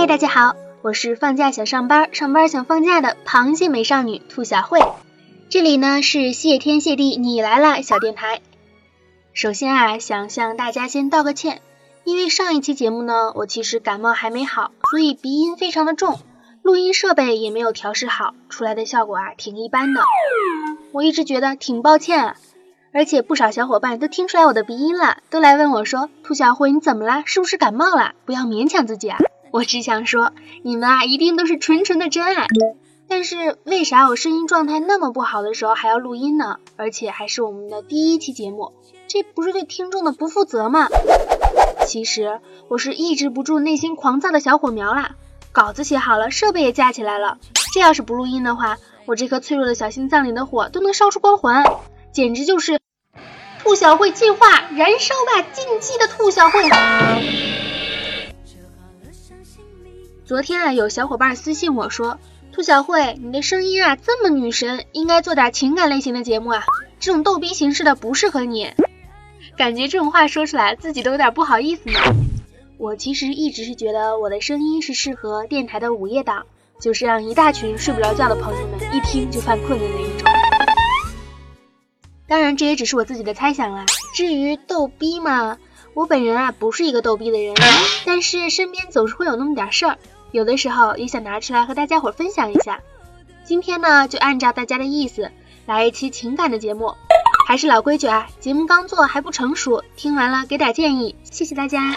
嗨，大家好，我是放假想上班，上班想放假的螃蟹美少女兔小慧。这里呢是谢天谢地你来了小电台。首先啊，想向大家先道个歉，因为上一期节目呢，我其实感冒还没好，所以鼻音非常的重，录音设备也没有调试好，出来的效果啊挺一般的。我一直觉得挺抱歉啊，而且不少小伙伴都听出来我的鼻音了，都来问我说：“兔小慧你怎么啦？是不是感冒了？不要勉强自己啊！”我只想说，你们啊一定都是纯纯的真爱。但是为啥我声音状态那么不好的时候还要录音呢？而且还是我们的第一期节目，这不是对听众的不负责吗？其实我是抑制不住内心狂躁的小火苗啦，稿子写好了，设备也架起来了，这要是不录音的话，我这颗脆弱的小心脏里的火都能烧出光环，简直就是兔小慧进化，燃烧吧进击的兔小慧！昨天啊，有小伙伴私信我说。兔小慧，你的声音啊这么女神，应该做点情感类型的节目啊，这种逗逼形式的不适合你。感觉这种话说出来，自己都有点不好意思呢。我其实一直是觉得我的声音是适合电台的午夜档，就是让一大群睡不着觉的朋友们一听就犯困的那一种。当然，这也只是我自己的猜想啦。至于逗逼嘛，我本人啊不是一个逗逼的人，但是身边总是会有那么点事儿。有的时候也想拿出来和大家伙分享一下。今天呢，就按照大家的意思来一期情感的节目。还是老规矩啊，节目刚做还不成熟，听完了给点建议，谢谢大家。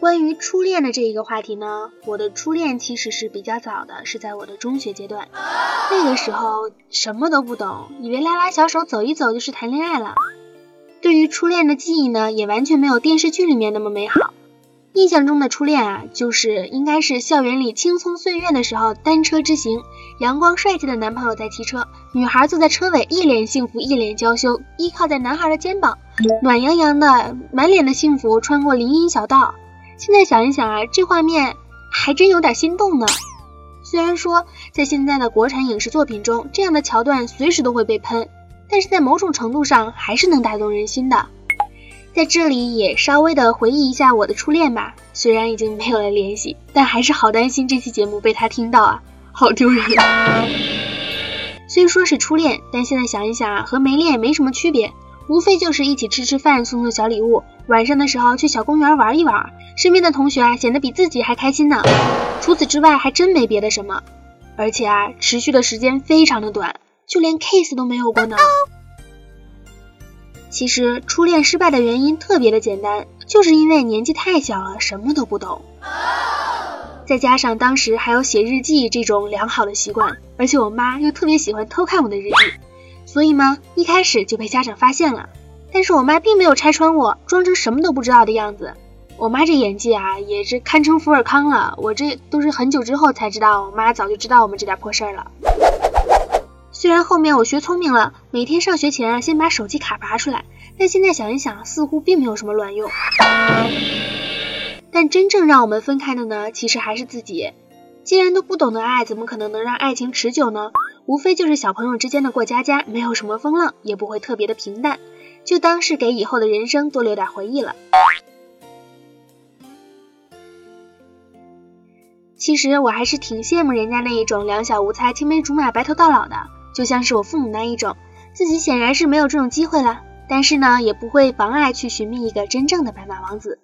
关于初恋的这一个话题呢，我的初恋其实是比较早的，是在我的中学阶段。那个时候什么都不懂，以为拉拉小手走一走就是谈恋爱了。对于初恋的记忆呢，也完全没有电视剧里面那么美好。印象中的初恋啊，就是应该是校园里青葱岁月的时候，单车之行，阳光帅气的男朋友在骑车，女孩坐在车尾，一脸幸福，一脸娇羞，依靠在男孩的肩膀，暖洋洋的，满脸的幸福，穿过林荫小道。现在想一想啊，这画面还真有点心动呢。虽然说在现在的国产影视作品中，这样的桥段随时都会被喷。但是在某种程度上还是能打动人心的，在这里也稍微的回忆一下我的初恋吧。虽然已经没有了联系，但还是好担心这期节目被他听到啊，好丢人。虽说是初恋，但现在想一想啊，和没恋也没什么区别，无非就是一起吃吃饭，送送小礼物，晚上的时候去小公园玩一玩，身边的同学啊显得比自己还开心呢。除此之外还真没别的什么，而且啊持续的时间非常的短。就连 kiss 都没有过呢。其实初恋失败的原因特别的简单，就是因为年纪太小了，什么都不懂。再加上当时还有写日记这种良好的习惯，而且我妈又特别喜欢偷看我的日记，所以嘛，一开始就被家长发现了。但是我妈并没有拆穿我，装成什么都不知道的样子。我妈这演技啊，也是堪称福尔康了。我这都是很久之后才知道，我妈早就知道我们这点破事儿了。虽然后面我学聪明了，每天上学前啊先把手机卡拔出来，但现在想一想，似乎并没有什么卵用。但真正让我们分开的呢，其实还是自己。既然都不懂得爱，怎么可能能让爱情持久呢？无非就是小朋友之间的过家家，没有什么风浪，也不会特别的平淡，就当是给以后的人生多留点回忆了。其实我还是挺羡慕人家那一种两小无猜、青梅竹马、白头到老的。就像是我父母那一种，自己显然是没有这种机会了，但是呢，也不会妨碍去寻觅一个真正的白马王子。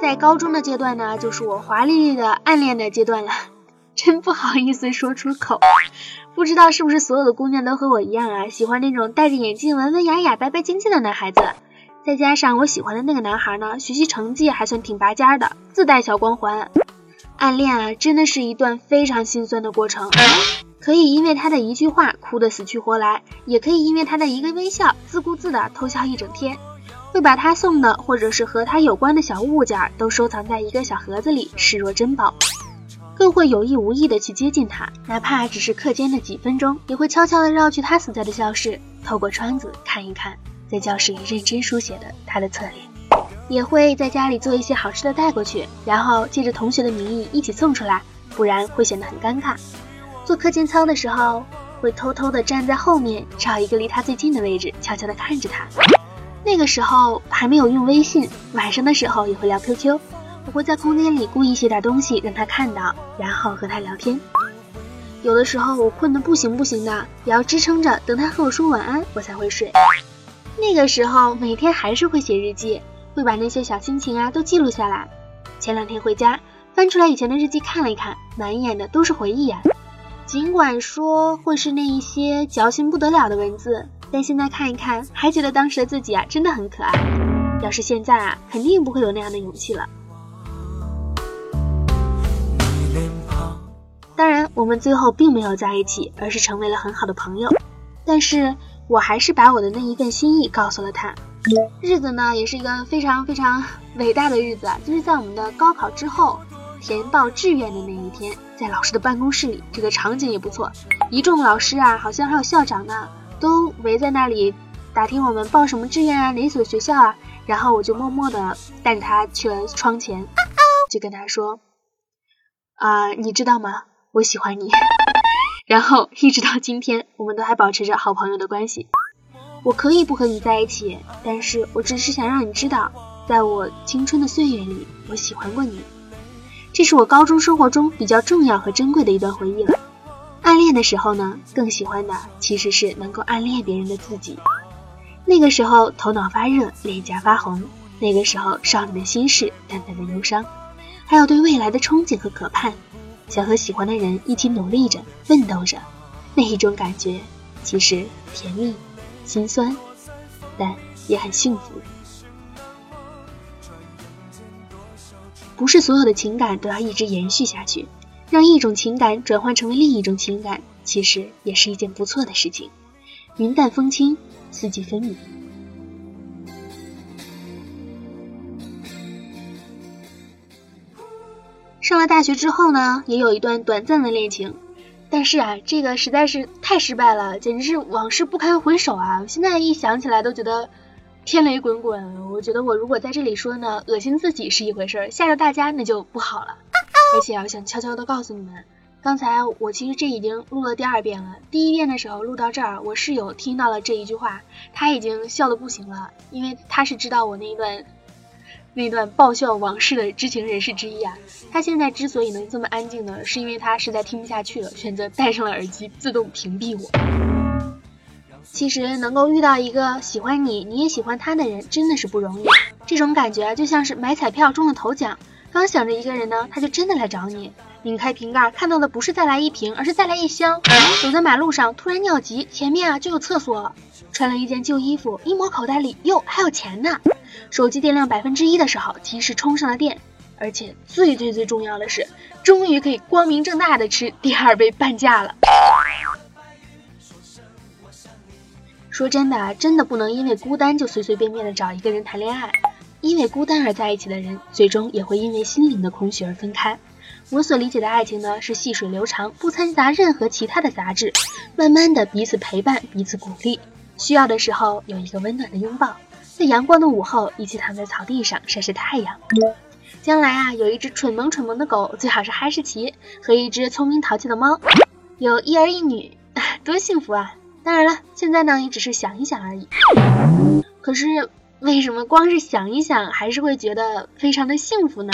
在高中的阶段呢，就是我华丽丽的暗恋的阶段了，真不好意思说出口。不知道是不是所有的姑娘都和我一样啊，喜欢那种戴着眼镜、文文雅雅、白白净净的男孩子。再加上我喜欢的那个男孩呢，学习成绩还算挺拔尖的，自带小光环。暗恋啊，真的是一段非常心酸的过程，可以因为他的一句话哭得死去活来，也可以因为他的一个微笑自顾自的偷笑一整天。会把他送的或者是和他有关的小物件都收藏在一个小盒子里，视若珍宝。更会有意无意的去接近他，哪怕只是课间的几分钟，也会悄悄的绕去他所在的教室，透过窗子看一看。在教室里认真书写的他的侧脸，也会在家里做一些好吃的带过去，然后借着同学的名义一起送出来，不然会显得很尴尬。做课间操的时候，会偷偷的站在后面，找一个离他最近的位置，悄悄的看着他。那个时候还没有用微信，晚上的时候也会聊 QQ。我会在空间里故意写点东西让他看到，然后和他聊天。有的时候我困得不行不行的，也要支撑着等他和我说晚安，我才会睡。那个时候每天还是会写日记，会把那些小心情啊都记录下来。前两天回家翻出来以前的日记看了一看，满眼的都是回忆啊。尽管说会是那一些矫情不得了的文字，但现在看一看，还觉得当时的自己啊真的很可爱。要是现在啊，肯定不会有那样的勇气了。当然，我们最后并没有在一起，而是成为了很好的朋友。但是我还是把我的那一份心意告诉了他。日子呢，也是一个非常非常伟大的日子啊，就是在我们的高考之后填报志愿的那一天，在老师的办公室里，这个场景也不错，一众老师啊，好像还有校长呢，都围在那里打听我们报什么志愿啊，哪所学校啊。然后我就默默的带着他去了窗前，就跟他说：“啊，你知道吗？”我喜欢你，然后一直到今天，我们都还保持着好朋友的关系。我可以不和你在一起，但是我只是想让你知道，在我青春的岁月里，我喜欢过你。这是我高中生活中比较重要和珍贵的一段回忆了。暗恋的时候呢，更喜欢的其实是能够暗恋别人的自己。那个时候头脑发热，脸颊发红，那个时候少女的心事，淡淡的忧伤，还有对未来的憧憬和渴盼。想和喜欢的人一起努力着、奋斗着，那一种感觉其实甜蜜、心酸，但也很幸福。不是所有的情感都要一直延续下去，让一种情感转换成为另一种情感，其实也是一件不错的事情。云淡风轻，四季分明。上了大学之后呢，也有一段短暂的恋情，但是啊，这个实在是太失败了，简直是往事不堪回首啊！现在一想起来都觉得天雷滚滚。我觉得我如果在这里说呢，恶心自己是一回事，吓着大家那就不好了。而且我想悄悄的告诉你们，刚才我其实这已经录了第二遍了。第一遍的时候录到这儿，我室友听到了这一句话，他已经笑的不行了，因为他是知道我那一段。那段爆笑往事的知情人士之一啊，他现在之所以能这么安静呢，是因为他实在听不下去了，选择戴上了耳机，自动屏蔽我。其实能够遇到一个喜欢你，你也喜欢他的人，真的是不容易。这种感觉就像是买彩票中了头奖，刚想着一个人呢，他就真的来找你。拧开瓶盖，看到的不是再来一瓶，而是再来一箱。走在马路上，突然尿急，前面啊就有厕所。穿了一件旧衣服，一摸口袋里，哟，还有钱呢。手机电量百分之一的时候，及时充上了电。而且最最最重要的是，终于可以光明正大的吃第二杯半价了。说真的，真的不能因为孤单就随随便便的找一个人谈恋爱。因为孤单而在一起的人，最终也会因为心灵的空虚而分开。我所理解的爱情呢，是细水流长，不掺杂任何其他的杂质，慢慢的彼此陪伴，彼此鼓励，需要的时候有一个温暖的拥抱，在阳光的午后一起躺在草地上晒晒太阳。将来啊，有一只蠢萌蠢萌的狗，最好是哈士奇，和一只聪明淘气的猫，有一儿一女，多幸福啊！当然了，现在呢也只是想一想而已。可是为什么光是想一想，还是会觉得非常的幸福呢？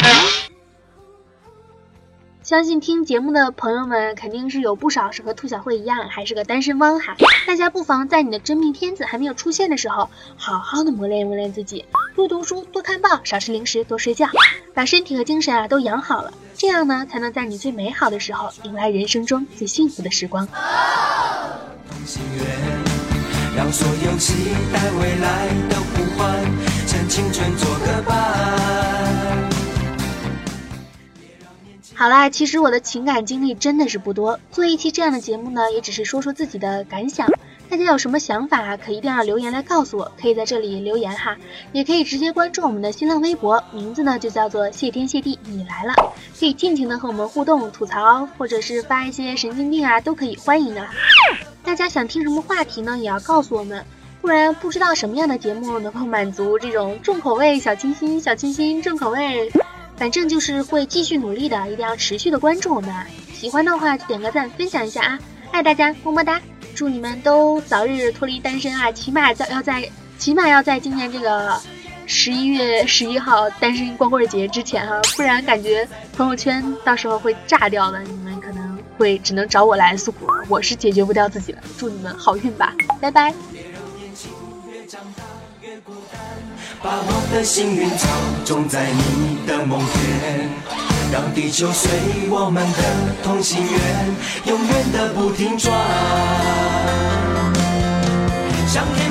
相信听节目的朋友们肯定是有不少是和兔小慧一样还是个单身汪哈，大家不妨在你的真命天子还没有出现的时候，好好的磨练磨练自己，多读书，多看报，少吃零食，多睡觉，把身体和精神啊都养好了，这样呢才能在你最美好的时候迎来人生中最幸福的时光。让所有期待未来的好啦，其实我的情感经历真的是不多，做一期这样的节目呢，也只是说说自己的感想。大家有什么想法，可一定要留言来告诉我，可以在这里留言哈，也可以直接关注我们的新浪微博，名字呢就叫做谢天谢地你来了，可以尽情的和我们互动、吐槽，或者是发一些神经病啊，都可以欢迎啊。大家想听什么话题呢，也要告诉我们，不然不知道什么样的节目能够满足这种重口味小清新、小清新重口味。反正就是会继续努力的，一定要持续的关注我们。喜欢的话就点个赞，分享一下啊！爱大家，么么哒！祝你们都早日脱离单身啊！起码在要在起码要在今年这个十一月十一号单身光棍节之前哈，不然感觉朋友圈到时候会炸掉的。你们可能会只能找我来诉苦，我是解决不掉自己了。祝你们好运吧，拜拜。把我的幸运草种在你的梦田，让地球随我们的同心圆，永远的不停转。向天